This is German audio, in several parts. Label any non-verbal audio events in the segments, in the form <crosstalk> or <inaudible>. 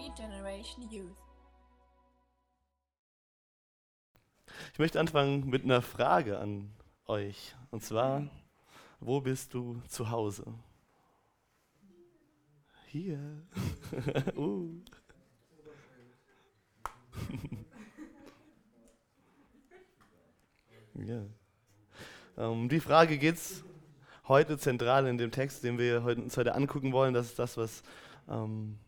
Regeneration Youth. Ich möchte anfangen mit einer Frage an euch. Und zwar, wo bist du zu Hause? Hier. <laughs> uh. <laughs> ja. Um die Frage geht es heute zentral in dem Text, den wir uns heute angucken wollen. Das ist das, was ähm,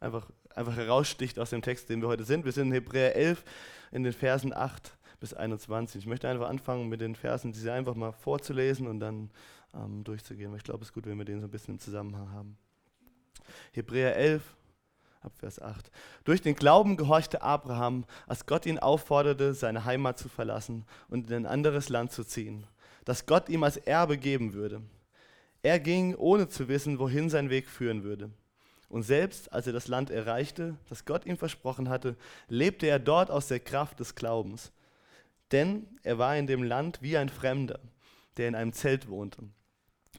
einfach, einfach heraussticht aus dem Text, den wir heute sind. Wir sind in Hebräer 11 in den Versen 8 bis 21. Ich möchte einfach anfangen mit den Versen, diese einfach mal vorzulesen und dann ähm, durchzugehen. ich glaube, es ist gut, wenn wir den so ein bisschen im Zusammenhang haben. Hebräer 11, ab Vers 8. Durch den Glauben gehorchte Abraham, als Gott ihn aufforderte, seine Heimat zu verlassen und in ein anderes Land zu ziehen, das Gott ihm als Erbe geben würde. Er ging, ohne zu wissen, wohin sein Weg führen würde. Und selbst als er das Land erreichte, das Gott ihm versprochen hatte, lebte er dort aus der Kraft des Glaubens. Denn er war in dem Land wie ein Fremder, der in einem Zelt wohnte.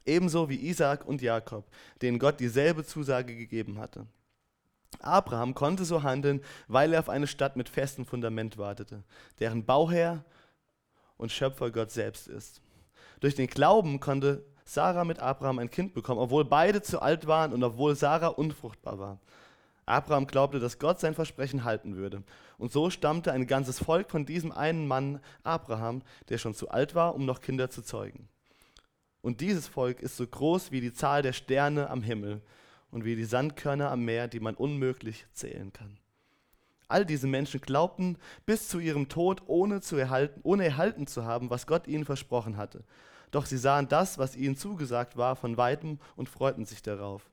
Ebenso wie Isaak und Jakob, denen Gott dieselbe Zusage gegeben hatte. Abraham konnte so handeln, weil er auf eine Stadt mit festem Fundament wartete, deren Bauherr und Schöpfer Gott selbst ist. Durch den Glauben konnte Sarah mit Abraham ein Kind bekommen, obwohl beide zu alt waren und obwohl Sarah unfruchtbar war. Abraham glaubte, dass Gott sein Versprechen halten würde. Und so stammte ein ganzes Volk von diesem einen Mann, Abraham, der schon zu alt war, um noch Kinder zu zeugen. Und dieses Volk ist so groß wie die Zahl der Sterne am Himmel und wie die Sandkörner am Meer, die man unmöglich zählen kann. All diese Menschen glaubten bis zu ihrem Tod, ohne, zu erhalten, ohne erhalten zu haben, was Gott ihnen versprochen hatte. Doch sie sahen das, was ihnen zugesagt war, von weitem und freuten sich darauf.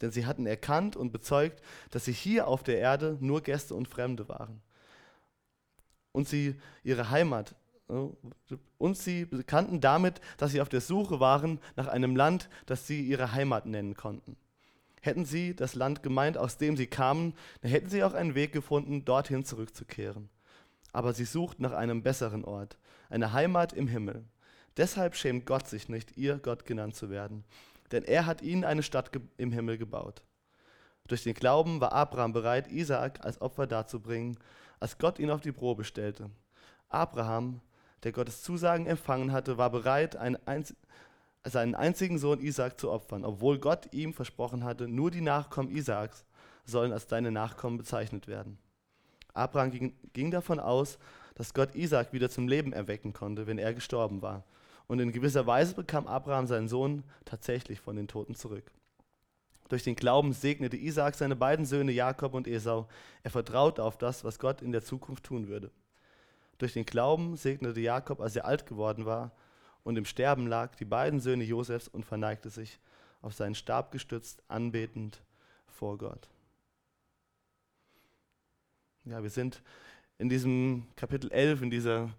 Denn sie hatten erkannt und bezeugt, dass sie hier auf der Erde nur Gäste und Fremde waren. Und sie ihre Heimat äh, und sie bekannten damit, dass sie auf der Suche waren nach einem Land, das sie ihre Heimat nennen konnten. Hätten sie das Land gemeint, aus dem sie kamen, dann hätten sie auch einen Weg gefunden, dorthin zurückzukehren. Aber sie suchten nach einem besseren Ort, eine Heimat im Himmel. Deshalb schämt Gott sich nicht, ihr Gott genannt zu werden, denn er hat ihnen eine Stadt im Himmel gebaut. Durch den Glauben war Abraham bereit, Isaak als Opfer darzubringen, als Gott ihn auf die Probe stellte. Abraham, der Gottes Zusagen empfangen hatte, war bereit, seinen einzigen Sohn Isaak zu opfern, obwohl Gott ihm versprochen hatte, nur die Nachkommen Isaaks sollen als deine Nachkommen bezeichnet werden. Abraham ging, ging davon aus, dass Gott Isaak wieder zum Leben erwecken konnte, wenn er gestorben war. Und in gewisser Weise bekam Abraham seinen Sohn tatsächlich von den Toten zurück. Durch den Glauben segnete Isaak seine beiden Söhne Jakob und Esau. Er vertraute auf das, was Gott in der Zukunft tun würde. Durch den Glauben segnete Jakob, als er alt geworden war und im Sterben lag, die beiden Söhne Josefs und verneigte sich auf seinen Stab gestützt, anbetend vor Gott. Ja, wir sind in diesem Kapitel 11, in dieser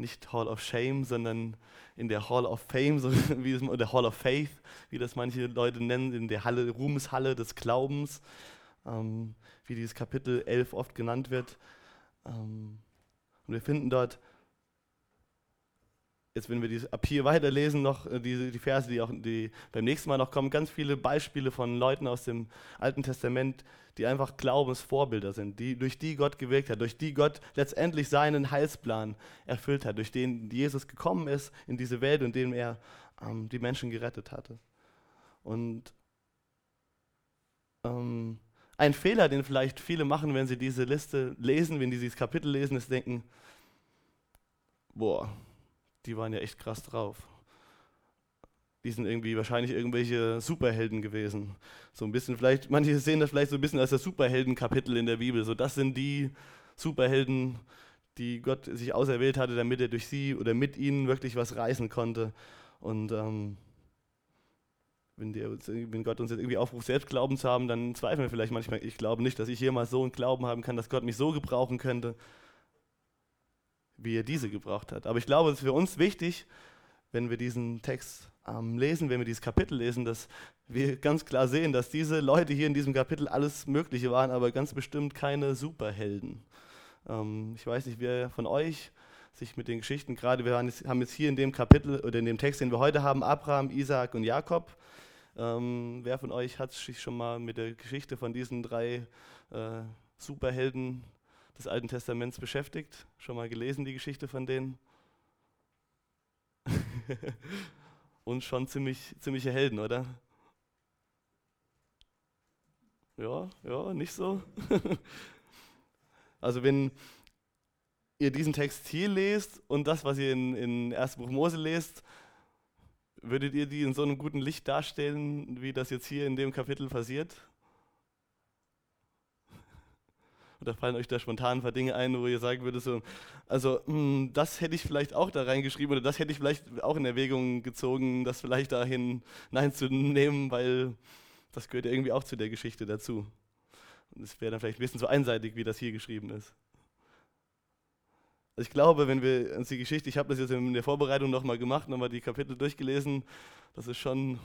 nicht Hall of Shame, sondern in der Hall of Fame, so <laughs> wie das, oder Hall of Faith, wie das manche Leute nennen, in der Halle, Ruhmeshalle des Glaubens, ähm, wie dieses Kapitel 11 oft genannt wird. Ähm, und wir finden dort jetzt wenn wir dies, ab hier weiterlesen, noch äh, die, die Verse, die auch die beim nächsten Mal noch kommen, ganz viele Beispiele von Leuten aus dem Alten Testament, die einfach Glaubensvorbilder sind, die, durch die Gott gewirkt hat, durch die Gott letztendlich seinen Heilsplan erfüllt hat, durch den Jesus gekommen ist in diese Welt und dem er ähm, die Menschen gerettet hatte. Und ähm, ein Fehler, den vielleicht viele machen, wenn sie diese Liste lesen, wenn sie dieses Kapitel lesen, ist denken, boah, die waren ja echt krass drauf. Die sind irgendwie wahrscheinlich irgendwelche Superhelden gewesen. So ein bisschen vielleicht, manche sehen das vielleicht so ein bisschen als das Superheldenkapitel in der Bibel. So, das sind die Superhelden, die Gott sich auserwählt hatte, damit er durch sie oder mit ihnen wirklich was reißen konnte. Und ähm, wenn, der, wenn, Gott uns jetzt irgendwie aufruft, selbst Glauben zu haben, dann zweifeln wir vielleicht manchmal. Ich glaube nicht, dass ich jemals so einen Glauben haben kann, dass Gott mich so gebrauchen könnte wie er diese gebraucht hat. Aber ich glaube, es ist für uns wichtig, wenn wir diesen Text ähm, lesen, wenn wir dieses Kapitel lesen, dass wir ganz klar sehen, dass diese Leute hier in diesem Kapitel alles Mögliche waren, aber ganz bestimmt keine Superhelden. Ähm, ich weiß nicht, wer von euch sich mit den Geschichten, gerade wir haben jetzt hier in dem Kapitel oder in dem Text, den wir heute haben, Abraham, Isaac und Jakob, Ähm, wer von euch hat sich schon mal mit der Geschichte von diesen drei äh, Superhelden des Alten Testaments beschäftigt? Schon mal gelesen die Geschichte von denen? <laughs> Und schon ziemlich, ziemliche Helden, oder? Ja, ja, nicht so. <laughs> also wenn ihr diesen Text hier lest und das, was ihr in, in 1. Buch Mose lest, würdet ihr die in so einem guten Licht darstellen, wie das jetzt hier in dem Kapitel passiert? Oder fallen euch da spontan ein paar Dinge ein, wo ihr sagen würdet, so, also mh, hm, das hätte ich vielleicht auch da reingeschrieben oder das hätte ich vielleicht auch in Erwägung gezogen, das vielleicht dahin hineinzunehmen, weil das gehört ja irgendwie auch zu der Geschichte dazu. Und es wäre dann vielleicht ein bisschen zu einseitig, wie das hier geschrieben ist. Also ich glaube, wenn wir uns die Geschichte, ich habe das jetzt in der Vorbereitung nochmal gemacht, nochmal die Kapitel durchgelesen, das ist schon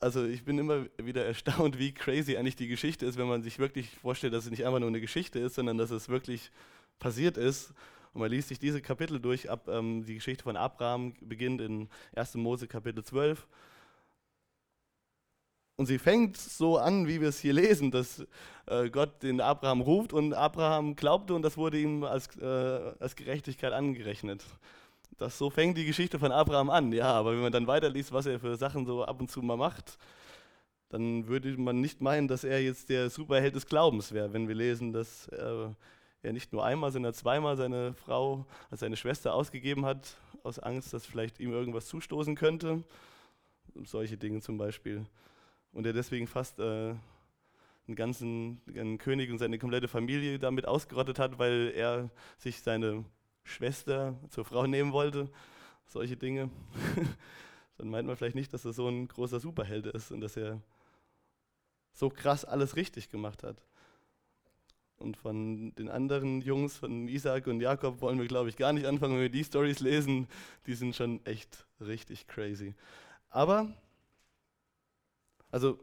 also ich bin immer wieder erstaunt, wie crazy eigentlich die Geschichte ist, wenn man sich wirklich vorstellt, dass es nicht einfach nur eine Geschichte ist, sondern dass es wirklich passiert ist. Und man liest sich diese Kapitel durch, ab ähm, die Geschichte von Abraham beginnt in 1. Mose Kapitel 12. Und sie fängt so an, wie wir es hier lesen, dass äh, Gott den Abraham ruft und Abraham glaubte und das wurde ihm als, äh, als Gerechtigkeit angerechnet. Das, so fängt die Geschichte von Abraham an, ja, aber wenn man dann weiterliest, was er für Sachen so ab und zu mal macht, dann würde man nicht meinen, dass er jetzt der Superheld des Glaubens wäre, wenn wir lesen, dass äh, er nicht nur einmal, sondern zweimal seine Frau, also seine Schwester ausgegeben hat, aus Angst, dass vielleicht ihm irgendwas zustoßen könnte. Solche Dinge zum Beispiel. Und er deswegen fast äh, einen ganzen einen König und seine komplette Familie damit ausgerottet hat, weil er sich seine Schwester zur Frau nehmen wollte, solche Dinge, <laughs> dann meint man vielleicht nicht, dass er so ein großer Superheld ist und dass er so krass alles richtig gemacht hat. Und von den anderen Jungs, von Isaac und Jakob, wollen wir, glaube ich, gar nicht anfangen, wenn wir die Stories lesen. Die sind schon echt richtig crazy. Aber, also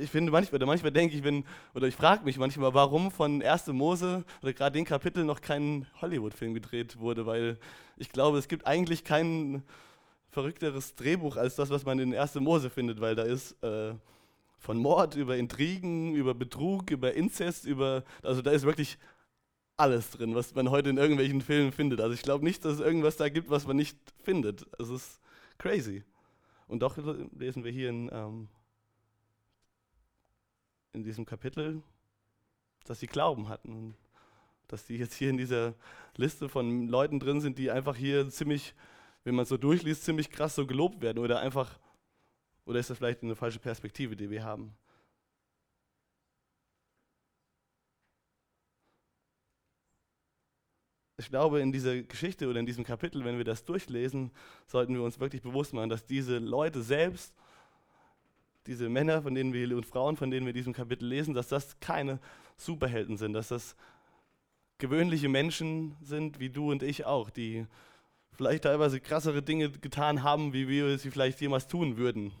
ich finde manchmal, oder manchmal denke ich, wenn, oder ich frage mich manchmal, warum von 1. Mose oder gerade den Kapitel noch kein Hollywood-Film gedreht wurde, weil ich glaube, es gibt eigentlich kein verrückteres Drehbuch als das, was man in 1. Mose findet, weil da ist äh, von Mord über Intrigen, über Betrug, über Inzest, über, also da ist wirklich alles drin, was man heute in irgendwelchen Filmen findet. Also ich glaube nicht, dass es irgendwas da gibt, was man nicht findet. Es ist crazy. Und doch lesen wir hier in ähm, in diesem Kapitel, dass sie Glauben hatten. Dass die jetzt hier in dieser Liste von Leuten drin sind, die einfach hier ziemlich, wenn man so durchliest, ziemlich krass so gelobt werden oder einfach, oder ist das vielleicht eine falsche Perspektive, die wir haben? Ich glaube, in dieser Geschichte oder in diesem Kapitel, wenn wir das durchlesen, sollten wir uns wirklich bewusst machen, dass diese Leute selbst diese Männer, von denen wir und Frauen, von denen wir in diesem Kapitel lesen, dass das keine Superhelden sind, dass das gewöhnliche Menschen sind, wie du und ich auch, die vielleicht teilweise krassere Dinge getan haben, wie wir sie vielleicht jemals tun würden.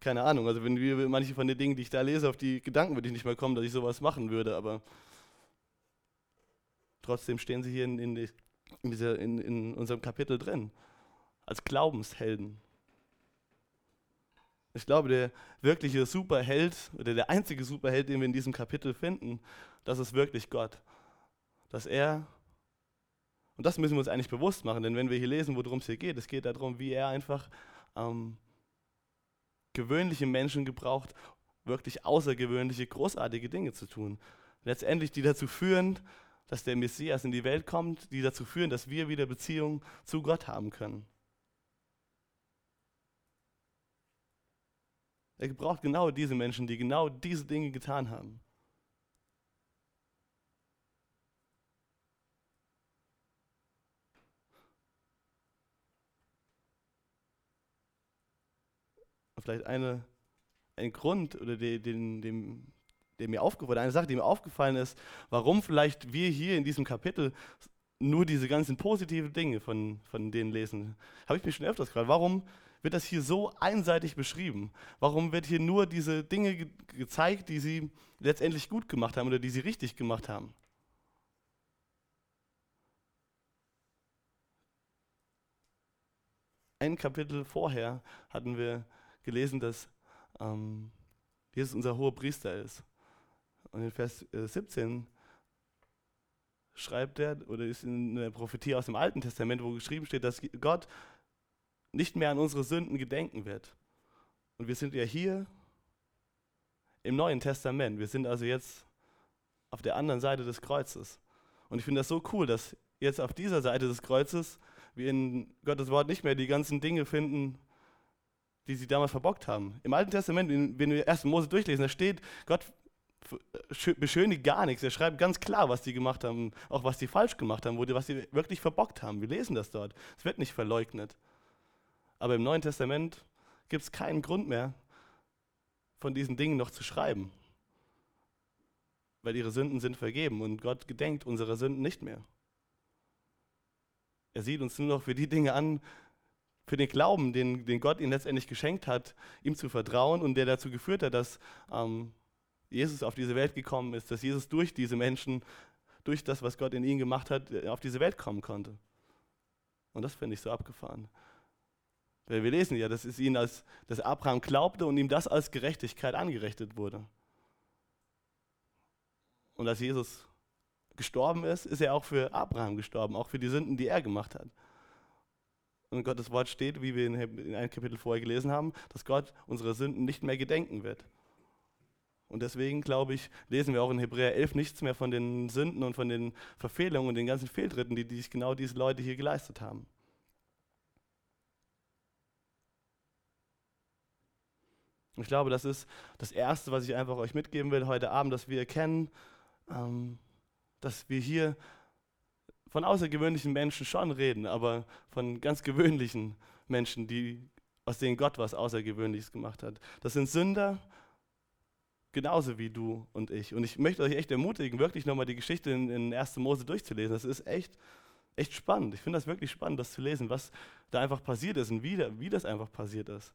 Keine Ahnung, also wenn wir manche von den Dingen, die ich da lese, auf die Gedanken würde ich nicht mal kommen, dass ich sowas machen würde, aber trotzdem stehen sie hier in, in, in, dieser, in unserem Kapitel drin, als Glaubenshelden. Ich glaube, der wirkliche Superheld oder der einzige Superheld, den wir in diesem Kapitel finden, das ist wirklich Gott. Dass er, und das müssen wir uns eigentlich bewusst machen, denn wenn wir hier lesen, worum es hier geht, es geht darum, wie er einfach ähm, gewöhnliche Menschen gebraucht, wirklich außergewöhnliche, großartige Dinge zu tun. Letztendlich, die dazu führen, dass der Messias in die Welt kommt, die dazu führen, dass wir wieder Beziehung zu Gott haben können. Er braucht genau diese Menschen, die genau diese Dinge getan haben. Vielleicht eine, ein Grund oder den, den, dem, der mir aufgefallen, eine Sache, die mir aufgefallen ist, warum vielleicht wir hier in diesem Kapitel nur diese ganzen positiven Dinge von, von denen lesen. Habe ich mich schon öfters gefragt, warum wird das hier so einseitig beschrieben? Warum wird hier nur diese Dinge ge gezeigt, die sie letztendlich gut gemacht haben oder die sie richtig gemacht haben? Ein Kapitel vorher hatten wir gelesen, dass ähm, Jesus unser hoher Priester ist. Und in Vers 17 äh, schreibt er, oder ist in der Prophetie aus dem Alten Testament, wo geschrieben steht, dass Gott nicht mehr an unsere Sünden gedenken wird. Und wir sind ja hier im Neuen Testament. Wir sind also jetzt auf der anderen Seite des Kreuzes. Und ich finde das so cool, dass jetzt auf dieser Seite des Kreuzes wir in Gottes Wort nicht mehr die ganzen Dinge finden, die sie damals verbockt haben. Im Alten Testament, wenn wir 1. Mose durchlesen, da steht, Gott beschönigt gar nichts. Er schreibt ganz klar, was die gemacht haben, auch was sie falsch gemacht haben, was sie wirklich verbockt haben. Wir lesen das dort. Es wird nicht verleugnet. Aber im Neuen Testament gibt es keinen Grund mehr, von diesen Dingen noch zu schreiben. Weil ihre Sünden sind vergeben und Gott gedenkt unserer Sünden nicht mehr. Er sieht uns nur noch für die Dinge an, für den Glauben, den, den Gott ihnen letztendlich geschenkt hat, ihm zu vertrauen und der dazu geführt hat, dass ähm, Jesus auf diese Welt gekommen ist, dass Jesus durch diese Menschen, durch das, was Gott in ihnen gemacht hat, auf diese Welt kommen konnte. Und das finde ich so abgefahren. Weil wir lesen ja, dass es ihn als, dass Abraham glaubte und ihm das als Gerechtigkeit angerechnet wurde. Und als Jesus gestorben ist, ist er auch für Abraham gestorben, auch für die Sünden, die er gemacht hat. Und in Gottes Wort steht, wie wir in einem Kapitel vorher gelesen haben, dass Gott unsere Sünden nicht mehr gedenken wird. Und deswegen, glaube ich, lesen wir auch in Hebräer 11 nichts mehr von den Sünden und von den Verfehlungen und den ganzen Fehltritten, die, die sich genau diese Leute hier geleistet haben. Ich glaube, das ist das Erste, was ich einfach euch mitgeben will heute Abend, dass wir erkennen, ähm, dass wir hier von außergewöhnlichen Menschen schon reden, aber von ganz gewöhnlichen Menschen, die, aus denen Gott was Außergewöhnliches gemacht hat. Das sind Sünder, genauso wie du und ich. Und ich möchte euch echt ermutigen, wirklich nochmal die Geschichte in, in 1. Mose durchzulesen. Das ist echt, echt spannend. Ich finde das wirklich spannend, das zu lesen, was da einfach passiert ist und wie, wie das einfach passiert ist.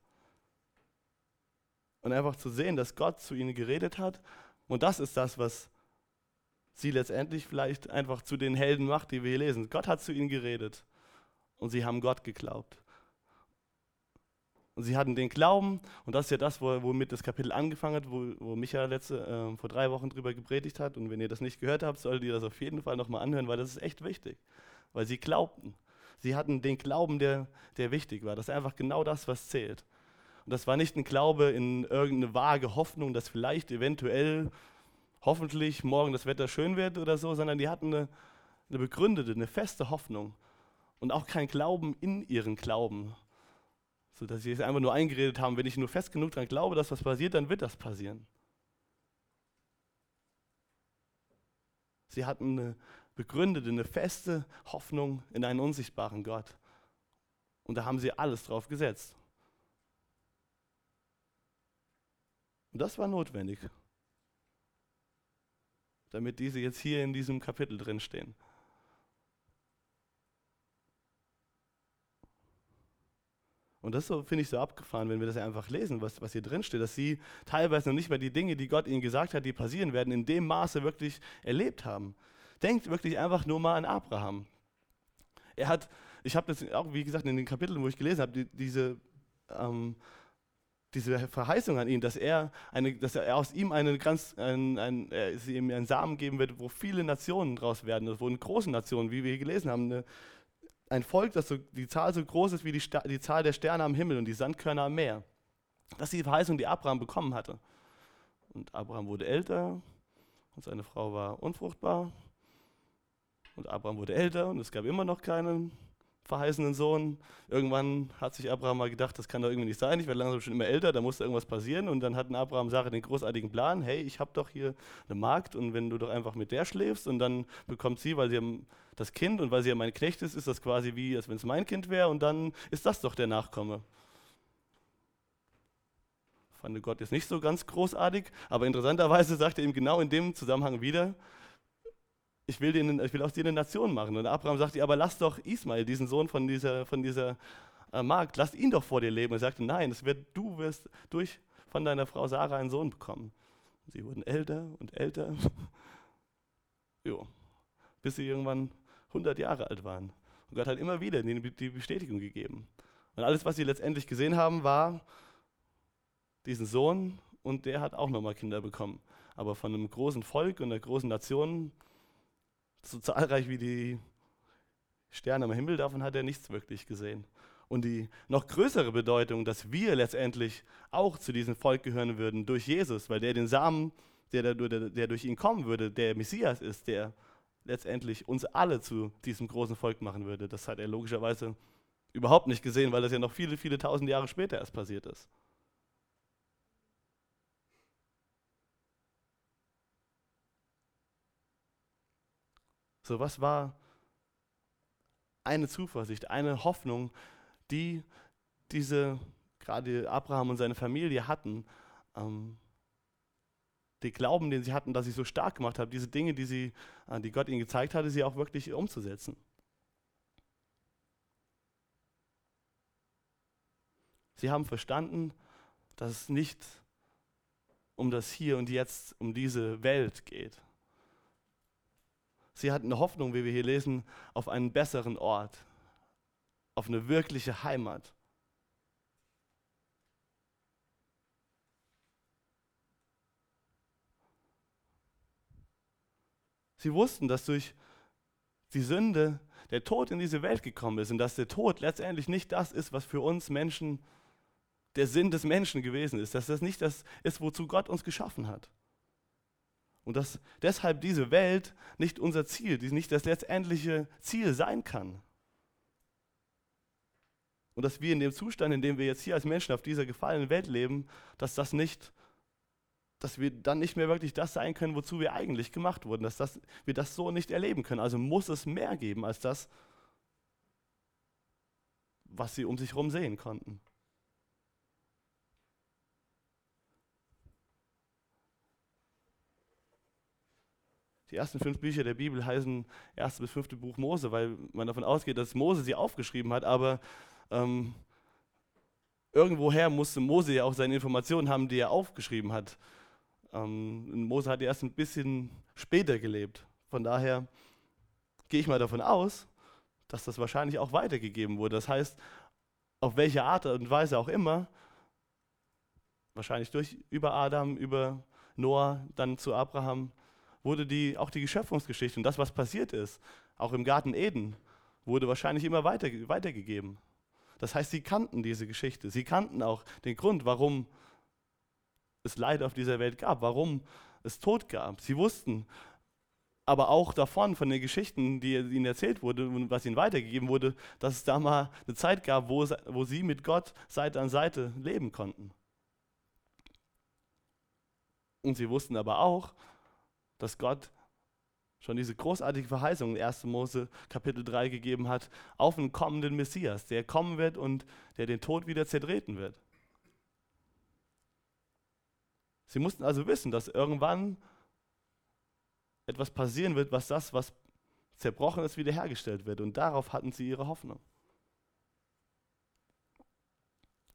Und einfach zu sehen, dass Gott zu ihnen geredet hat. Und das ist das, was sie letztendlich vielleicht einfach zu den Helden macht, die wir hier lesen. Gott hat zu ihnen geredet. Und sie haben Gott geglaubt. Und sie hatten den Glauben, und das ist ja das, womit das Kapitel angefangen hat, wo, wo Micha letzte, äh, vor drei Wochen drüber gepredigt hat. Und wenn ihr das nicht gehört habt, solltet ihr das auf jeden Fall nochmal anhören, weil das ist echt wichtig. Weil sie glaubten. Sie hatten den Glauben, der, der wichtig war. Das ist einfach genau das, was zählt. Und das war nicht ein Glaube in irgendeine vage Hoffnung, dass vielleicht eventuell, hoffentlich morgen das Wetter schön wird oder so, sondern die hatten eine, eine begründete, eine feste Hoffnung. Und auch kein Glauben in ihren Glauben. So dass sie es einfach nur eingeredet haben, wenn ich nur fest genug daran glaube, dass was passiert, dann wird das passieren. Sie hatten eine begründete, eine feste Hoffnung in einen unsichtbaren Gott. Und da haben sie alles drauf gesetzt. Und das war notwendig, damit diese jetzt hier in diesem Kapitel drin stehen. Und das so, finde ich so abgefahren, wenn wir das einfach lesen, was, was hier drin steht, dass sie teilweise noch nicht mal die Dinge, die Gott ihnen gesagt hat, die passieren werden, in dem Maße wirklich erlebt haben. Denkt wirklich einfach nur mal an Abraham. Er hat, ich habe das auch, wie gesagt, in den Kapiteln, wo ich gelesen habe, die, diese ähm, diese Verheißung an ihn, dass er, eine, dass er aus ihm eine ganz, ein, ein, äh, sie ihm einen Samen geben wird, wo viele Nationen draus werden, wo in großen Nationen, wie wir hier gelesen haben, eine, ein Volk, das so, die Zahl so groß ist wie die, die Zahl der Sterne am Himmel und die Sandkörner am Meer. Das ist die Verheißung, die Abraham bekommen hatte. Und Abraham wurde älter und seine Frau war unfruchtbar. Und Abraham wurde älter und es gab immer noch keinen verheißenen Sohn. Irgendwann hat sich Abraham mal gedacht, das kann doch irgendwie nicht sein, ich werde langsam schon immer älter, da muss da irgendwas passieren. Und dann hatten Abraham Sarah den großartigen Plan, hey, ich habe doch hier eine Magd und wenn du doch einfach mit der schläfst und dann bekommt sie, weil sie das Kind und weil sie ja mein Knecht ist, ist das quasi wie, als wenn es mein Kind wäre und dann ist das doch der Nachkomme. Fand Gott jetzt nicht so ganz großartig, aber interessanterweise sagt er ihm genau in dem Zusammenhang wieder, ich will, den, ich will aus dir eine Nation machen. Und Abraham sagt, aber lass doch Ismael, diesen Sohn von dieser, von dieser äh, Magd, lass ihn doch vor dir leben. Und er sagte, nein, es wird, du wirst durch von deiner Frau Sarah einen Sohn bekommen. Sie wurden älter und älter, <laughs> jo, bis sie irgendwann 100 Jahre alt waren. Und Gott hat immer wieder die, die Bestätigung gegeben. Und alles, was sie letztendlich gesehen haben, war diesen Sohn und der hat auch nochmal Kinder bekommen. Aber von einem großen Volk und einer großen Nation, so zahlreich wie die Sterne am Himmel, davon hat er nichts wirklich gesehen. Und die noch größere Bedeutung, dass wir letztendlich auch zu diesem Volk gehören würden durch Jesus, weil der den Samen, der, der, der durch ihn kommen würde, der Messias ist, der letztendlich uns alle zu diesem großen Volk machen würde. Das hat er logischerweise überhaupt nicht gesehen, weil das ja noch viele, viele tausend Jahre später erst passiert ist. So, was war eine Zuversicht, eine Hoffnung, die diese, gerade Abraham und seine Familie hatten, ähm, den Glauben, den sie hatten, dass sie so stark gemacht haben, diese Dinge, die, sie, äh, die Gott ihnen gezeigt hatte, sie auch wirklich umzusetzen. Sie haben verstanden, dass es nicht um das Hier und Jetzt, um diese Welt geht. Sie hatten eine Hoffnung, wie wir hier lesen, auf einen besseren Ort, auf eine wirkliche Heimat. Sie wussten, dass durch die Sünde der Tod in diese Welt gekommen ist und dass der Tod letztendlich nicht das ist, was für uns Menschen der Sinn des Menschen gewesen ist, dass das nicht das ist, wozu Gott uns geschaffen hat. Und dass deshalb diese Welt nicht unser Ziel, nicht das letztendliche Ziel sein kann. Und dass wir in dem Zustand, in dem wir jetzt hier als Menschen auf dieser gefallenen Welt leben, dass das nicht, dass wir dann nicht mehr wirklich das sein können, wozu wir eigentlich gemacht wurden, dass das, wir das so nicht erleben können. Also muss es mehr geben als das, was sie um sich herum sehen konnten. Die ersten fünf Bücher der Bibel heißen erste bis fünfte Buch Mose, weil man davon ausgeht, dass Mose sie aufgeschrieben hat, aber ähm, irgendwoher musste Mose ja auch seine Informationen haben, die er aufgeschrieben hat. Ähm, Mose hat erst ein bisschen später gelebt. Von daher gehe ich mal davon aus, dass das wahrscheinlich auch weitergegeben wurde. Das heißt, auf welche Art und Weise auch immer, wahrscheinlich durch über Adam, über Noah, dann zu Abraham, wurde die, auch die Geschöpfungsgeschichte und das, was passiert ist, auch im Garten Eden, wurde wahrscheinlich immer weiter, weitergegeben. Das heißt, sie kannten diese Geschichte. Sie kannten auch den Grund, warum es Leid auf dieser Welt gab, warum es Tod gab. Sie wussten aber auch davon, von den Geschichten, die ihnen erzählt wurde und was ihnen weitergegeben wurde, dass es da mal eine Zeit gab, wo, wo sie mit Gott Seite an Seite leben konnten. Und sie wussten aber auch, dass Gott schon diese großartige Verheißung in 1. Mose Kapitel 3 gegeben hat auf einen kommenden Messias, der kommen wird und der den Tod wieder zertreten wird. Sie mussten also wissen, dass irgendwann etwas passieren wird, was das, was zerbrochen ist, wiederhergestellt wird. Und darauf hatten sie ihre Hoffnung.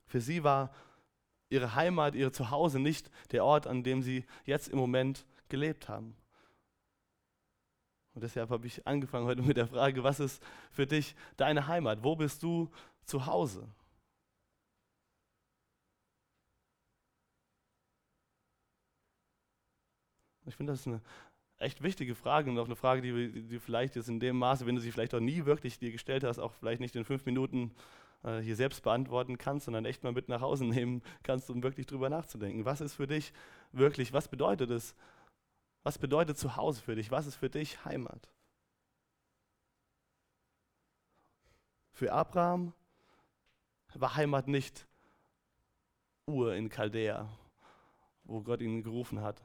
Für sie war ihre Heimat, ihr Zuhause nicht der Ort, an dem sie jetzt im Moment gelebt haben. Und deshalb habe ich angefangen heute mit der Frage, was ist für dich deine Heimat? Wo bist du zu Hause? Ich finde, das ist eine echt wichtige Frage und auch eine Frage, die, die vielleicht jetzt in dem Maße, wenn du sie vielleicht auch nie wirklich dir gestellt hast, auch vielleicht nicht in fünf Minuten äh, hier selbst beantworten kannst, sondern echt mal mit nach Hause <laughs> nehmen kannst, um wirklich drüber nachzudenken. Was ist für dich wirklich, was bedeutet es, was bedeutet Zuhause für dich? Was ist für dich Heimat? Für Abraham war Heimat nicht Ur in Chaldea, wo Gott ihn gerufen hat.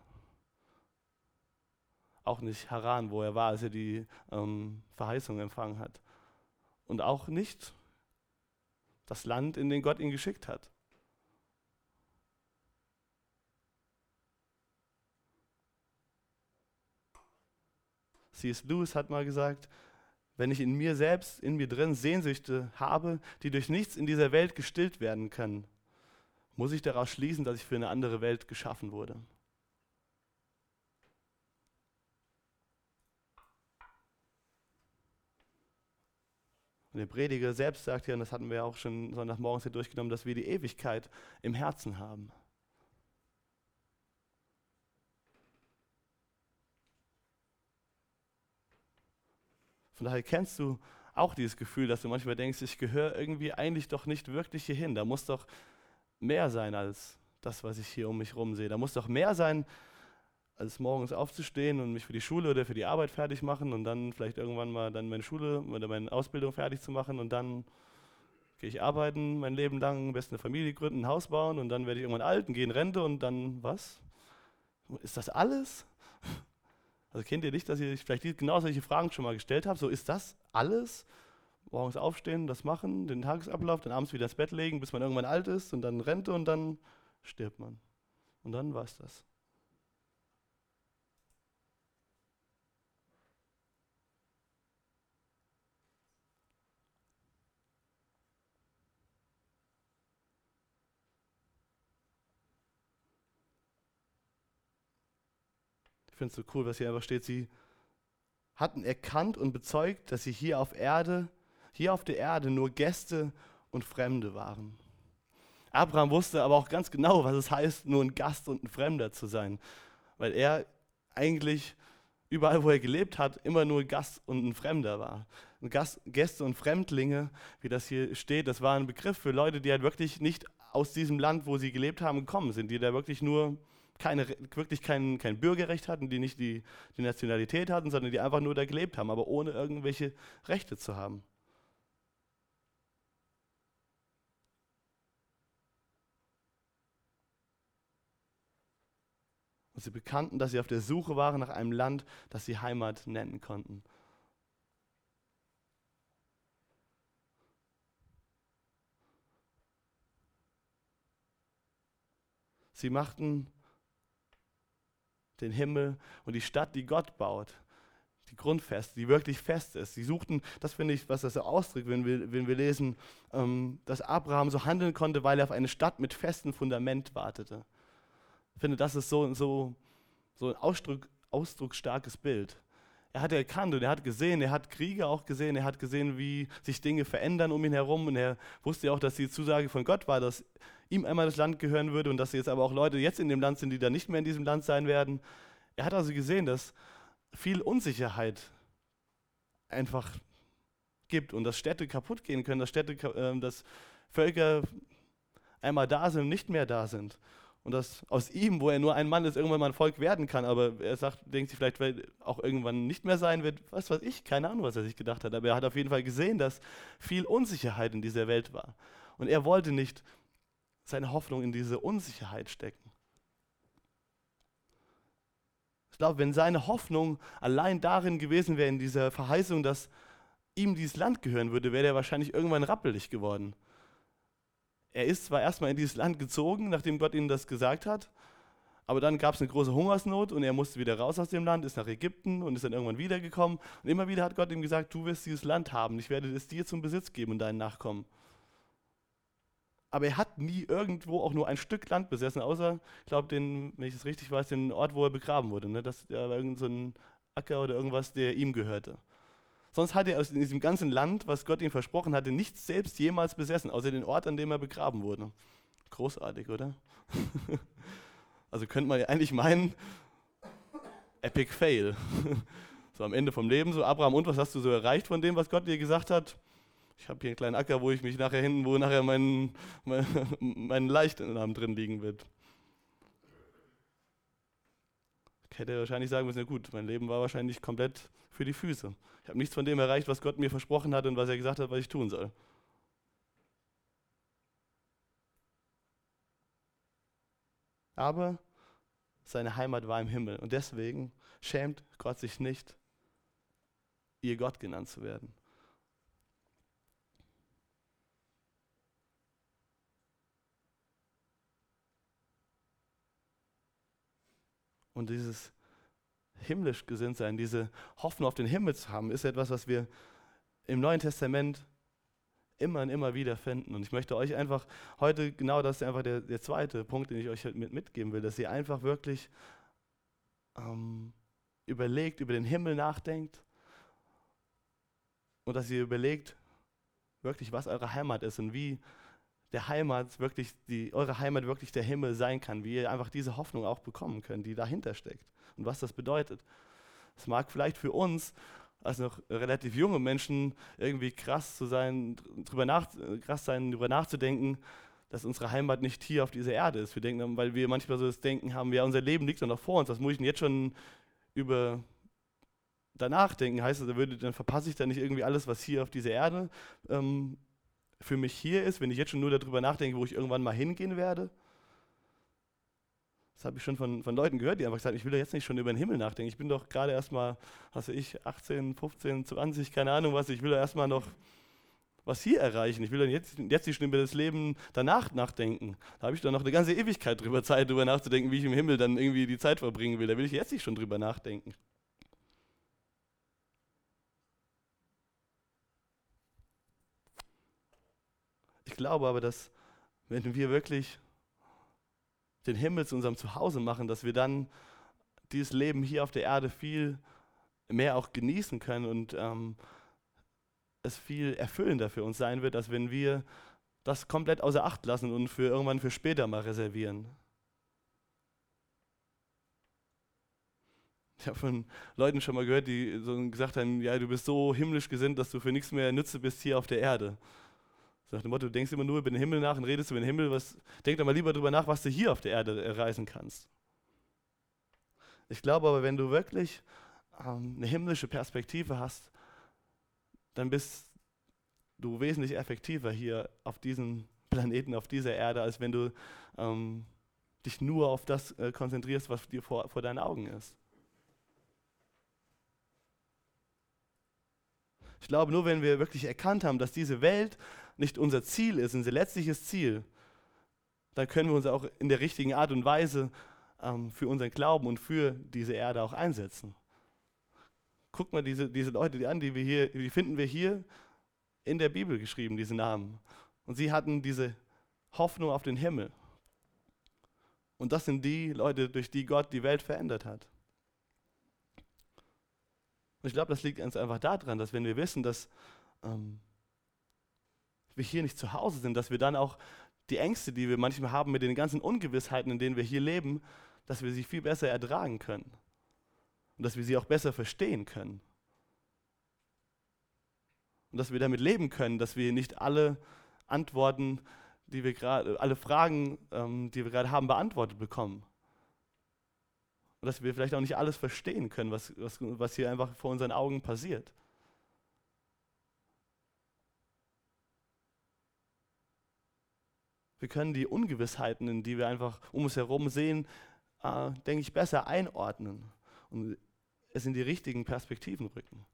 Auch nicht Haran, wo er war, als er die ähm, Verheißung empfangen hat. Und auch nicht das Land, in den Gott ihn geschickt hat. C.S. Lewis hat mal gesagt, wenn ich in mir selbst, in mir drin Sehnsüchte habe, die durch nichts in dieser Welt gestillt werden können, muss ich daraus schließen, dass ich für eine andere Welt geschaffen wurde. Und der Prediger selbst sagt ja, und das hatten wir ja auch schon Sonntagmorgens hier durchgenommen, dass wir die Ewigkeit im Herzen haben. Von daher kennst du auch dieses Gefühl, dass du manchmal denkst, ich gehöre irgendwie eigentlich doch nicht wirklich hierhin. Da muss doch mehr sein als das, was ich hier um mich herum sehe. Da muss doch mehr sein, als morgens aufzustehen und mich für die Schule oder für die Arbeit fertig machen und dann vielleicht irgendwann mal dann meine Schule oder meine Ausbildung fertig zu machen und dann gehe ich arbeiten mein Leben lang, am besten eine Familie gründen, ein Haus bauen und dann werde ich irgendwann alt und gehe in Rente und dann was? Ist das alles? Also kennt ihr nicht, dass ihr vielleicht genau solche Fragen schon mal gestellt habt? So ist das alles? Morgens aufstehen, das machen, den Tagesablauf, dann abends wieder ins Bett legen, bis man irgendwann alt ist und dann Rente und dann stirbt man. Und dann war es das. Finde es so cool, was hier einfach steht. Sie hatten erkannt und bezeugt, dass sie hier auf Erde, hier auf der Erde nur Gäste und Fremde waren. Abraham wusste aber auch ganz genau, was es heißt, nur ein Gast und ein Fremder zu sein, weil er eigentlich überall, wo er gelebt hat, immer nur Gast und ein Fremder war. Gast, Gäste und Fremdlinge, wie das hier steht, das war ein Begriff für Leute, die halt wirklich nicht aus diesem Land, wo sie gelebt haben, gekommen sind, die da wirklich nur keine, wirklich kein, kein Bürgerrecht hatten, die nicht die, die Nationalität hatten, sondern die einfach nur da gelebt haben, aber ohne irgendwelche Rechte zu haben. Und sie bekannten, dass sie auf der Suche waren nach einem Land, das sie Heimat nennen konnten. Sie machten den Himmel und die Stadt, die Gott baut, die grundfest, die wirklich fest ist. Sie suchten, das finde ich, was das so ausdrückt, wenn wir, wenn wir lesen, ähm, dass Abraham so handeln konnte, weil er auf eine Stadt mit festem Fundament wartete. Ich finde, das ist so, so, so ein Ausdruck, ausdrucksstarkes Bild. Er hat erkannt und er hat gesehen, er hat Kriege auch gesehen, er hat gesehen, wie sich Dinge verändern um ihn herum und er wusste auch, dass die Zusage von Gott war, dass ihm einmal das Land gehören würde und dass jetzt aber auch Leute jetzt in dem Land sind, die dann nicht mehr in diesem Land sein werden. Er hat also gesehen, dass viel Unsicherheit einfach gibt und dass Städte kaputt gehen können, dass Städte, äh, dass Völker einmal da sind und nicht mehr da sind. Und dass aus ihm, wo er nur ein Mann ist, irgendwann mal ein Volk werden kann. Aber er sagt, denkt sich vielleicht, weil auch irgendwann nicht mehr sein wird, was weiß ich, keine Ahnung, was er sich gedacht hat. Aber er hat auf jeden Fall gesehen, dass viel Unsicherheit in dieser Welt war. Und er wollte nicht seine Hoffnung in diese Unsicherheit stecken. Ich glaube, wenn seine Hoffnung allein darin gewesen wäre, in dieser Verheißung, dass ihm dieses Land gehören würde, wäre er wahrscheinlich irgendwann rappelig geworden. Er ist zwar erstmal in dieses Land gezogen, nachdem Gott ihm das gesagt hat, aber dann gab es eine große Hungersnot und er musste wieder raus aus dem Land, ist nach Ägypten und ist dann irgendwann wiedergekommen. Und immer wieder hat Gott ihm gesagt, du wirst dieses Land haben, ich werde es dir zum Besitz geben und deinen Nachkommen aber er hat nie irgendwo auch nur ein Stück Land besessen, außer, ich glaube, wenn ich es richtig weiß, den Ort, wo er begraben wurde. Ne? Das war irgendein so Acker oder irgendwas, der ihm gehörte. Sonst hat er aus diesem ganzen Land, was Gott ihm versprochen hatte, nichts selbst jemals besessen, außer den Ort, an dem er begraben wurde. Großartig, oder? <laughs> also könnte man ja eigentlich meinen, Epic Fail. <laughs> so am Ende vom Leben, so Abraham, und was hast du so erreicht von dem, was Gott dir gesagt hat? ich habe hier einen kleinen Acker, wo ich mich nachher hinten, wo nachher mein, mein, <laughs> mein Leichnam drin liegen wird. Ich hätte wahrscheinlich sagen müssen, ja gut, mein Leben war wahrscheinlich komplett für die Füße. Ich habe nichts von dem erreicht, was Gott mir versprochen hat und was er gesagt hat, was ich tun soll. Aber seine Heimat war im Himmel und deswegen schämt Gott sich nicht, ihr Gott genannt zu werden. Und dieses himmlisch gesinnt sein, diese Hoffnung auf den Himmel zu haben, ist etwas, was wir im Neuen Testament immer und immer wieder finden. Und ich möchte euch einfach heute, genau das ist einfach der, der zweite Punkt, den ich euch mit, mitgeben will, dass ihr einfach wirklich ähm, überlegt, über den Himmel nachdenkt und dass ihr überlegt, wirklich, was eure Heimat ist und wie der Heimat wirklich, die, eure Heimat wirklich der Himmel sein kann, wie ihr einfach diese Hoffnung auch bekommen könnt, die dahinter steckt und was das bedeutet. Es mag vielleicht für uns als noch relativ junge Menschen irgendwie krass zu sein, drüber nach, krass sein, drüber nachzudenken, dass unsere Heimat nicht hier auf dieser Erde ist. Wir denken, weil wir manchmal so das Denken haben, ja, unser Leben liegt doch noch vor uns, was muss ich denn jetzt schon über danach denken? Heißt das, da würde, dann verpasse ich da nicht irgendwie alles, was hier auf dieser Erde ähm, für mich hier ist, wenn ich jetzt schon nur darüber nachdenke, wo ich irgendwann mal hingehen werde? Das habe ich schon von, von Leuten gehört, die einfach gesagt haben, ich will doch jetzt nicht schon über den Himmel nachdenken. Ich bin doch gerade erst mal, was weiß ich, 18, 15, 20, keine Ahnung was. Ich will doch erst mal noch was hier erreichen. Ich will dann jetzt, jetzt nicht schon über das Leben danach nachdenken. Da habe ich doch noch eine ganze Ewigkeit drüber Zeit, darüber nachzudenken, wie ich im Himmel dann irgendwie die Zeit verbringen will. Da will ich jetzt nicht schon drüber nachdenken. Glaube aber, dass wenn wir wirklich den Himmel zu unserem Zuhause machen, dass wir dann dieses Leben hier auf der Erde viel mehr auch genießen können und ähm, es viel erfüllender für uns sein wird, als wenn wir das komplett außer Acht lassen und für irgendwann für später mal reservieren. Ich habe von Leuten schon mal gehört, die so gesagt haben, ja, du bist so himmlisch gesinnt, dass du für nichts mehr Nütze bist hier auf der Erde. So nach dem Motto, du denkst immer nur über den Himmel nach und redest über den Himmel, was, denk doch mal lieber darüber nach, was du hier auf der Erde erreichen kannst. Ich glaube aber, wenn du wirklich ähm, eine himmlische Perspektive hast, dann bist du wesentlich effektiver hier auf diesem Planeten, auf dieser Erde, als wenn du ähm, dich nur auf das äh, konzentrierst, was dir vor, vor deinen Augen ist. Ich glaube, nur wenn wir wirklich erkannt haben, dass diese Welt nicht unser Ziel ist, unser letztliches Ziel, dann können wir uns auch in der richtigen Art und Weise ähm, für unseren Glauben und für diese Erde auch einsetzen. Guck mal diese, diese Leute an, die wir hier, die finden wir hier in der Bibel geschrieben, diese Namen. Und sie hatten diese Hoffnung auf den Himmel. Und das sind die Leute, durch die Gott die Welt verändert hat. Und ich glaube, das liegt ganz einfach daran, dass wenn wir wissen, dass ähm, wir hier nicht zu Hause sind, dass wir dann auch die Ängste, die wir manchmal haben mit den ganzen Ungewissheiten, in denen wir hier leben, dass wir sie viel besser ertragen können und dass wir sie auch besser verstehen können. Und dass wir damit leben können, dass wir nicht alle Antworten, die wir gerade, alle Fragen, ähm, die wir gerade haben, beantwortet bekommen. Und dass wir vielleicht auch nicht alles verstehen können, was, was, was hier einfach vor unseren Augen passiert. Wir können die Ungewissheiten, die wir einfach um uns herum sehen, äh, denke ich, besser einordnen und es in die richtigen Perspektiven rücken.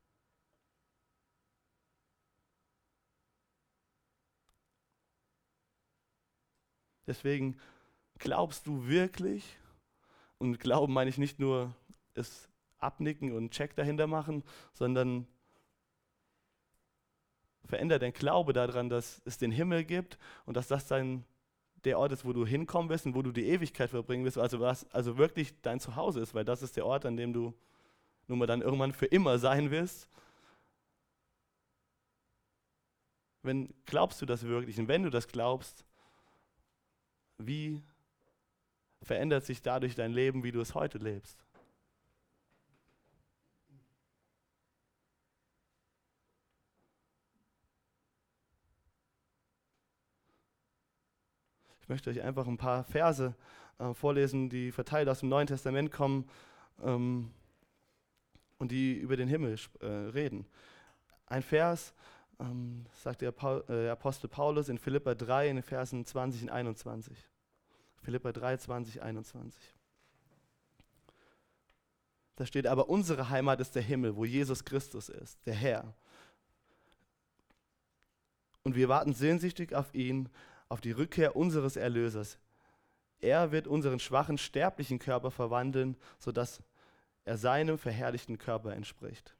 Deswegen glaubst du wirklich, und glauben meine ich nicht nur es abnicken und Check dahinter machen, sondern verändert dein Glaube daran, dass es den Himmel gibt und dass das dein der Ort ist, wo du hinkommen wirst und wo du die Ewigkeit verbringen wirst, also was also wirklich dein Zuhause ist, weil das ist der Ort, an dem du nun mal dann irgendwann für immer sein wirst. Wenn glaubst du das wirklich und wenn du das glaubst, wie verändert sich dadurch dein Leben, wie du es heute lebst? Ich möchte euch einfach ein paar Verse äh, vorlesen, die verteilt aus dem Neuen Testament kommen ähm, und die über den Himmel äh, reden. Ein Vers, ähm, sagt der Paul, äh, Apostel Paulus in Philippa 3 in den Versen 20 und 21. Philippa 3, 20, 21. Da steht aber, unsere Heimat ist der Himmel, wo Jesus Christus ist, der Herr. Und wir warten sehnsüchtig auf ihn, auf die Rückkehr unseres Erlösers. Er wird unseren schwachen, sterblichen Körper verwandeln, sodass er seinem verherrlichten Körper entspricht.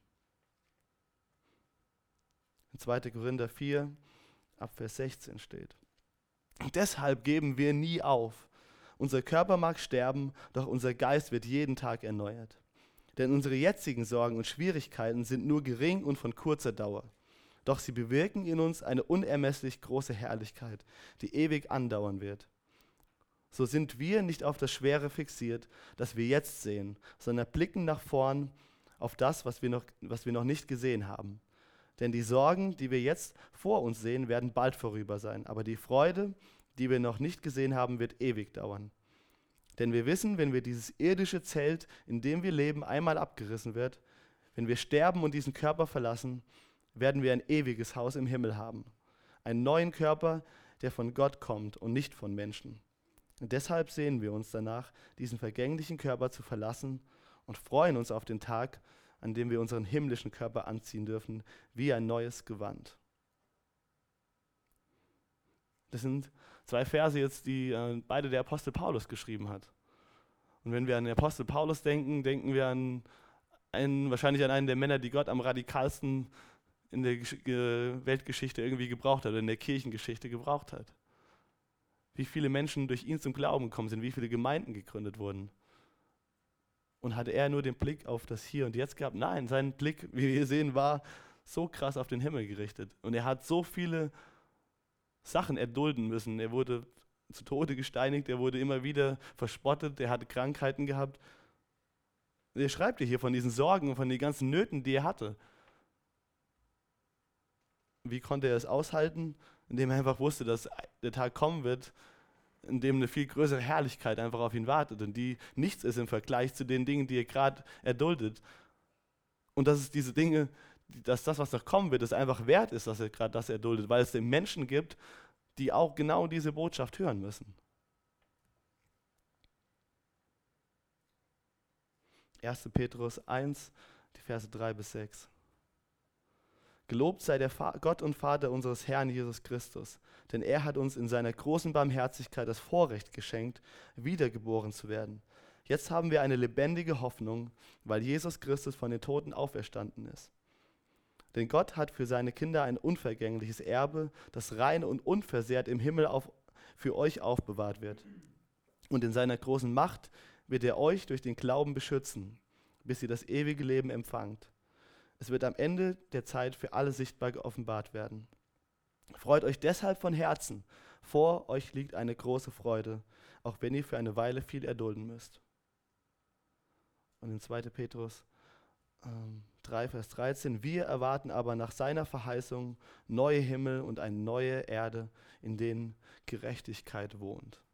In 2. Korinther 4, ab Vers 16 steht. Deshalb geben wir nie auf. Unser Körper mag sterben, doch unser Geist wird jeden Tag erneuert. Denn unsere jetzigen Sorgen und Schwierigkeiten sind nur gering und von kurzer Dauer doch sie bewirken in uns eine unermesslich große Herrlichkeit, die ewig andauern wird. So sind wir nicht auf das Schwere fixiert, das wir jetzt sehen, sondern blicken nach vorn auf das, was wir, noch, was wir noch nicht gesehen haben. Denn die Sorgen, die wir jetzt vor uns sehen, werden bald vorüber sein. Aber die Freude, die wir noch nicht gesehen haben, wird ewig dauern. Denn wir wissen, wenn wir dieses irdische Zelt, in dem wir leben, einmal abgerissen wird, wenn wir sterben und diesen Körper verlassen, werden wir ein ewiges Haus im Himmel haben. Einen neuen Körper, der von Gott kommt und nicht von Menschen. Und deshalb sehen wir uns danach, diesen vergänglichen Körper zu verlassen und freuen uns auf den Tag, an dem wir unseren himmlischen Körper anziehen dürfen, wie ein neues Gewand. Das sind zwei Verse jetzt, die äh, beide der Apostel Paulus geschrieben hat. Und wenn wir an den Apostel Paulus denken, denken wir an einen, wahrscheinlich an einen der Männer, die Gott am radikalsten in der Weltgeschichte irgendwie gebraucht hat, oder in der Kirchengeschichte gebraucht hat. Wie viele Menschen durch ihn zum Glauben gekommen sind, wie viele Gemeinden gegründet wurden. Und hatte er nur den Blick auf das Hier und Jetzt gehabt? Nein, sein Blick, wie wir sehen, war so krass auf den Himmel gerichtet. Und er hat so viele Sachen erdulden müssen. Er wurde zu Tode gesteinigt, er wurde immer wieder verspottet, er hatte Krankheiten gehabt. Er schreibt hier von diesen Sorgen und von den ganzen Nöten, die er hatte. Wie konnte er es aushalten? Indem er einfach wusste, dass der Tag kommen wird, in dem eine viel größere Herrlichkeit einfach auf ihn wartet und die nichts ist im Vergleich zu den Dingen, die er gerade erduldet. Und dass es diese Dinge, dass das, was noch kommen wird, es einfach wert ist, dass er gerade das erduldet, weil es den Menschen gibt, die auch genau diese Botschaft hören müssen. 1. Petrus 1, die Verse 3 bis 6. Gelobt sei der Gott und Vater unseres Herrn Jesus Christus, denn er hat uns in seiner großen Barmherzigkeit das Vorrecht geschenkt, wiedergeboren zu werden. Jetzt haben wir eine lebendige Hoffnung, weil Jesus Christus von den Toten auferstanden ist. Denn Gott hat für seine Kinder ein unvergängliches Erbe, das rein und unversehrt im Himmel auf, für euch aufbewahrt wird. Und in seiner großen Macht wird er euch durch den Glauben beschützen, bis ihr das ewige Leben empfangt. Es wird am Ende der Zeit für alle sichtbar geoffenbart werden. Freut euch deshalb von Herzen. Vor euch liegt eine große Freude, auch wenn ihr für eine Weile viel erdulden müsst. Und in 2. Petrus ähm, 3, Vers 13, wir erwarten aber nach seiner Verheißung neue Himmel und eine neue Erde, in denen Gerechtigkeit wohnt.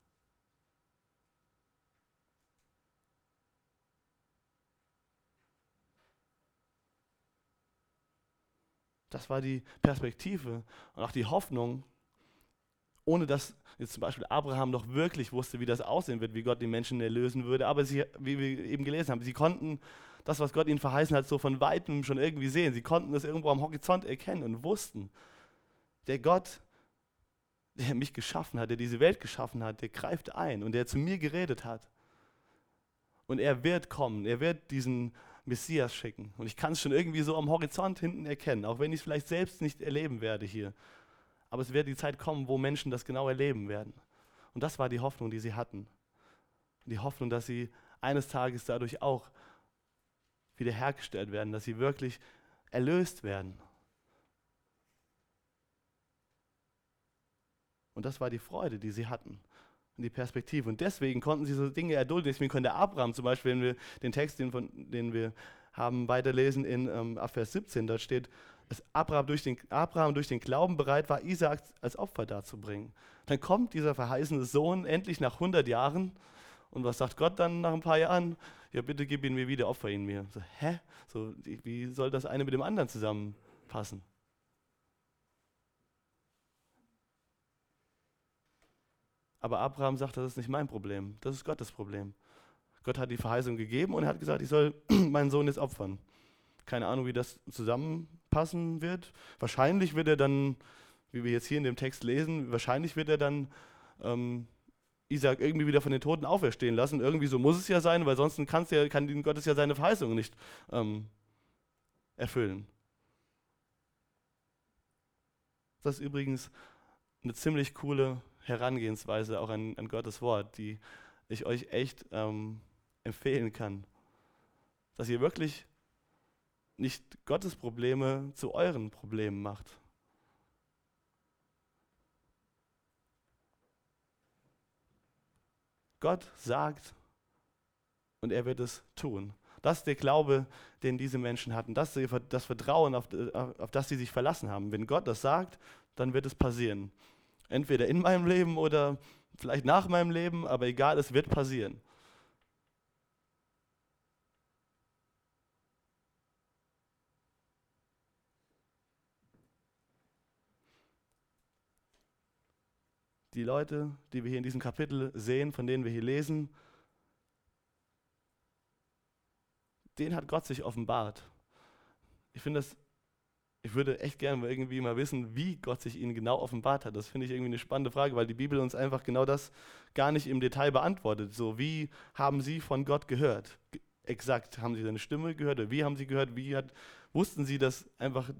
Das war die Perspektive und auch die Hoffnung, ohne dass jetzt zum Beispiel Abraham noch wirklich wusste, wie das aussehen wird, wie Gott die Menschen erlösen würde. Aber sie, wie wir eben gelesen haben, sie konnten das, was Gott ihnen verheißen hat, so von weitem schon irgendwie sehen. Sie konnten das irgendwo am Horizont erkennen und wussten, der Gott, der mich geschaffen hat, der diese Welt geschaffen hat, der greift ein und der zu mir geredet hat. Und er wird kommen, er wird diesen Messias schicken. Und ich kann es schon irgendwie so am Horizont hinten erkennen, auch wenn ich es vielleicht selbst nicht erleben werde hier. Aber es wird die Zeit kommen, wo Menschen das genau erleben werden. Und das war die Hoffnung, die sie hatten. Die Hoffnung, dass sie eines Tages dadurch auch wiederhergestellt werden, dass sie wirklich erlöst werden. Und das war die Freude, die sie hatten die Perspektive. Und deswegen konnten sie so Dinge erdulden. Deswegen konnte Abraham zum Beispiel, wenn wir den Text, den, von, den wir haben, weiterlesen in ähm, Vers 17, da steht, dass Abraham durch, den, Abraham durch den Glauben bereit war, Isaak als Opfer darzubringen. Dann kommt dieser verheißene Sohn endlich nach 100 Jahren. Und was sagt Gott dann nach ein paar Jahren? Ja, bitte gib ihn mir wieder, opfer ihn mir. So, hä? So, wie soll das eine mit dem anderen zusammenpassen? Aber Abraham sagt, das ist nicht mein Problem, das ist Gottes Problem. Gott hat die Verheißung gegeben und er hat gesagt, ich soll <clears throat> meinen Sohn jetzt opfern. Keine Ahnung, wie das zusammenpassen wird. Wahrscheinlich wird er dann, wie wir jetzt hier in dem Text lesen, wahrscheinlich wird er dann ähm, Isaac irgendwie wieder von den Toten auferstehen lassen. Irgendwie so muss es ja sein, weil sonst ja, kann Gottes ja seine Verheißung nicht ähm, erfüllen. Das ist übrigens eine ziemlich coole Herangehensweise auch an, an Gottes Wort, die ich euch echt ähm, empfehlen kann. Dass ihr wirklich nicht Gottes Probleme zu euren Problemen macht. Gott sagt und er wird es tun. Das ist der Glaube, den diese Menschen hatten. Das ist das Vertrauen, auf, auf das sie sich verlassen haben. Wenn Gott das sagt, dann wird es passieren. Entweder in meinem Leben oder vielleicht nach meinem Leben, aber egal, es wird passieren. die Leute, die wir hier in diesem Kapitel sehen, von denen wir hier lesen, denen hat Gott sich offenbart. Ich finde das, ich würde echt gerne irgendwie mal wissen, wie Gott sich ihnen genau offenbart hat. Das finde ich irgendwie eine spannende Frage, weil die Bibel uns einfach genau das gar nicht im Detail beantwortet. So, wie haben sie von Gott gehört? Exakt, haben sie seine Stimme gehört oder wie haben sie gehört? Wie hat, wussten sie, dass einfach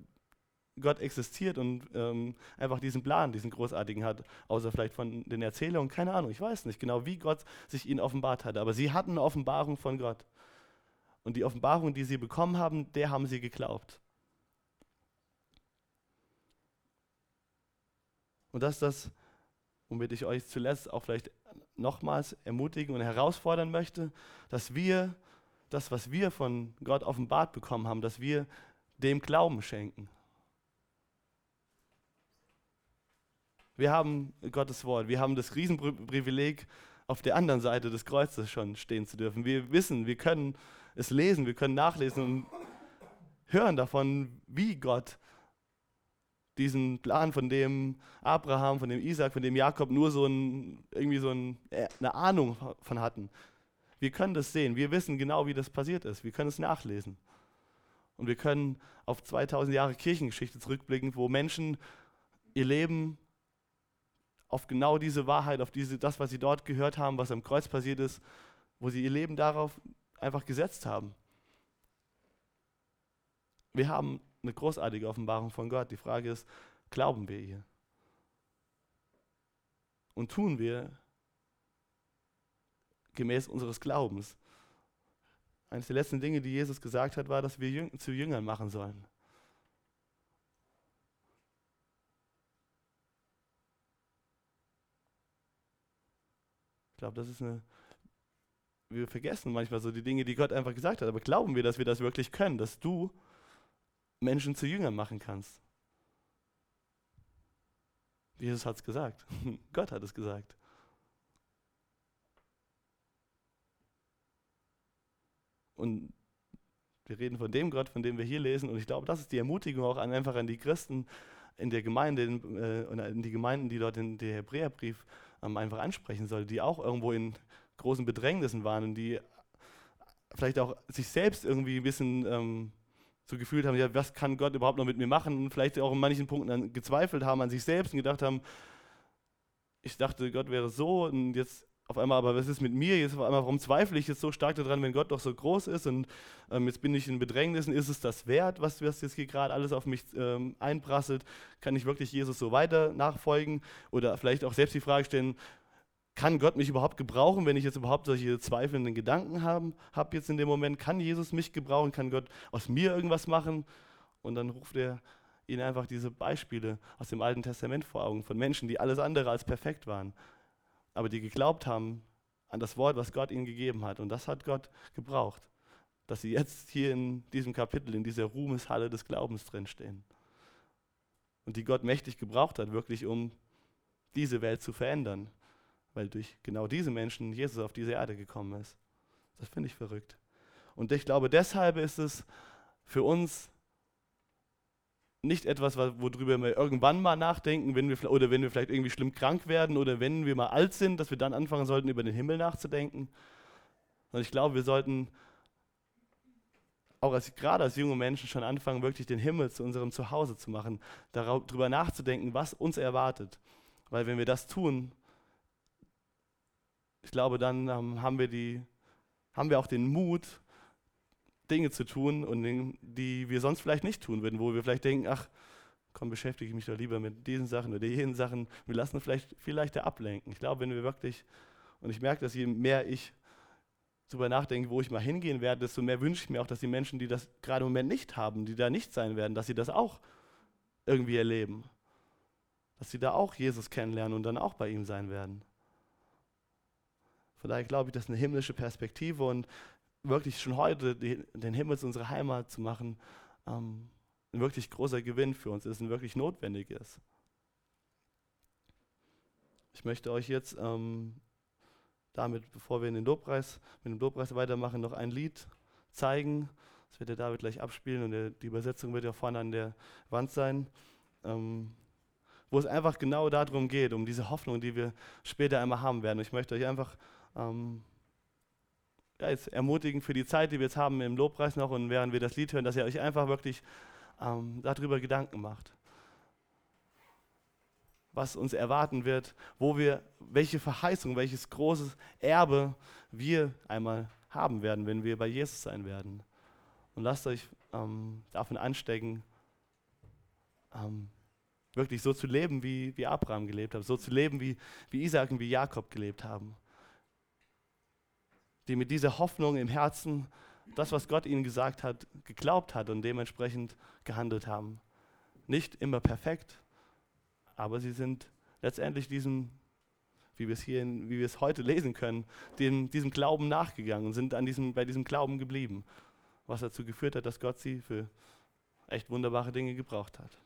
Gott existiert und ähm, einfach diesen Plan, diesen großartigen hat, außer vielleicht von den Erzählungen, keine Ahnung, ich weiß nicht genau, wie Gott sich ihnen offenbart hat, aber sie hatten eine Offenbarung von Gott. Und die Offenbarung, die sie bekommen haben, der haben sie geglaubt. Und das ist das, womit ich euch zuletzt auch vielleicht nochmals ermutigen und herausfordern möchte, dass wir das, was wir von Gott offenbart bekommen haben, dass wir dem Glauben schenken. Wir haben Gottes Wort, wir haben das Riesenprivileg, auf der anderen Seite des Kreuzes schon stehen zu dürfen. Wir wissen, wir können es lesen, wir können nachlesen und hören davon, wie Gott diesen Plan, von dem Abraham, von dem Isaac, von dem Jakob nur so ein, irgendwie so ein, äh, eine Ahnung von hatten. Wir können das sehen, wir wissen genau, wie das passiert ist, wir können es nachlesen. Und wir können auf 2000 Jahre Kirchengeschichte zurückblicken, wo Menschen ihr Leben auf genau diese Wahrheit, auf diese, das, was sie dort gehört haben, was am Kreuz passiert ist, wo sie ihr Leben darauf einfach gesetzt haben. Wir haben eine großartige Offenbarung von Gott. Die Frage ist, glauben wir ihr? Und tun wir gemäß unseres Glaubens? Eines der letzten Dinge, die Jesus gesagt hat, war, dass wir zu Jüngern machen sollen. glaube, das ist eine. Wir vergessen manchmal so die Dinge, die Gott einfach gesagt hat. Aber glauben wir, dass wir das wirklich können, dass du Menschen zu Jüngern machen kannst? Jesus hat es gesagt. <laughs> Gott hat es gesagt. Und wir reden von dem Gott, von dem wir hier lesen. Und ich glaube, das ist die Ermutigung auch an, einfach an die Christen in der Gemeinde in, äh, und in die Gemeinden, die dort in der Hebräerbrief ähm, einfach ansprechen soll, die auch irgendwo in großen Bedrängnissen waren und die vielleicht auch sich selbst irgendwie ein bisschen ähm, so gefühlt haben, ja, was kann Gott überhaupt noch mit mir machen und vielleicht auch in manchen Punkten gezweifelt haben an sich selbst und gedacht haben, ich dachte, Gott wäre so und jetzt auf einmal, aber was ist mit mir? Jetzt auf einmal, warum zweifle ich jetzt so stark daran, wenn Gott doch so groß ist und ähm, jetzt bin ich in Bedrängnissen, ist es das wert, was, was jetzt hier gerade alles auf mich ähm, einprasselt? Kann ich wirklich Jesus so weiter nachfolgen? Oder vielleicht auch selbst die Frage stellen, kann Gott mich überhaupt gebrauchen, wenn ich jetzt überhaupt solche zweifelnden Gedanken habe hab jetzt in dem Moment? Kann Jesus mich gebrauchen? Kann Gott aus mir irgendwas machen? Und dann ruft er ihnen einfach diese Beispiele aus dem Alten Testament vor Augen von Menschen, die alles andere als perfekt waren aber die geglaubt haben an das Wort, was Gott ihnen gegeben hat. Und das hat Gott gebraucht, dass sie jetzt hier in diesem Kapitel, in dieser Ruhmeshalle des Glaubens drinstehen. Und die Gott mächtig gebraucht hat, wirklich um diese Welt zu verändern, weil durch genau diese Menschen Jesus auf diese Erde gekommen ist. Das finde ich verrückt. Und ich glaube, deshalb ist es für uns nicht etwas, worüber wir irgendwann mal nachdenken, wenn wir, oder wenn wir vielleicht irgendwie schlimm krank werden oder wenn wir mal alt sind, dass wir dann anfangen sollten, über den Himmel nachzudenken. Und ich glaube, wir sollten auch als, gerade als junge Menschen schon anfangen, wirklich den Himmel zu unserem Zuhause zu machen, darüber nachzudenken, was uns erwartet. Weil wenn wir das tun, ich glaube, dann ähm, haben, wir die, haben wir auch den Mut, Dinge zu tun, und die wir sonst vielleicht nicht tun würden, wo wir vielleicht denken, ach, komm, beschäftige ich mich doch lieber mit diesen Sachen oder jenen Sachen. Wir lassen uns vielleicht viel leichter ablenken. Ich glaube, wenn wir wirklich, und ich merke, dass je mehr ich darüber nachdenke, wo ich mal hingehen werde, desto mehr wünsche ich mir auch, dass die Menschen, die das gerade im Moment nicht haben, die da nicht sein werden, dass sie das auch irgendwie erleben. Dass sie da auch Jesus kennenlernen und dann auch bei ihm sein werden. Von daher glaube ich, das ist eine himmlische Perspektive und wirklich schon heute die, den Himmel zu unserer Heimat zu machen, ähm, ein wirklich großer Gewinn für uns ist und wirklich notwendig ist. Ich möchte euch jetzt ähm, damit, bevor wir in den Lobpreis, mit dem Lobpreis weitermachen, noch ein Lied zeigen. Das wird der David gleich abspielen und der, die Übersetzung wird ja vorne an der Wand sein. Ähm, wo es einfach genau darum geht, um diese Hoffnung, die wir später einmal haben werden. Ich möchte euch einfach ähm, ja, jetzt ermutigen für die Zeit, die wir jetzt haben im Lobpreis noch und während wir das Lied hören, dass ihr euch einfach wirklich ähm, darüber Gedanken macht. Was uns erwarten wird, wo wir, welche Verheißung, welches großes Erbe wir einmal haben werden, wenn wir bei Jesus sein werden. Und lasst euch ähm, davon anstecken, ähm, wirklich so zu leben, wie, wie Abraham gelebt hat, so zu leben, wie, wie Isaac und wie Jakob gelebt haben. Die mit dieser Hoffnung im Herzen das, was Gott ihnen gesagt hat, geglaubt hat und dementsprechend gehandelt haben. Nicht immer perfekt, aber sie sind letztendlich diesem, wie wir es hier, wie wir es heute lesen können, dem, diesem Glauben nachgegangen und sind an diesem, bei diesem Glauben geblieben, was dazu geführt hat, dass Gott sie für echt wunderbare Dinge gebraucht hat.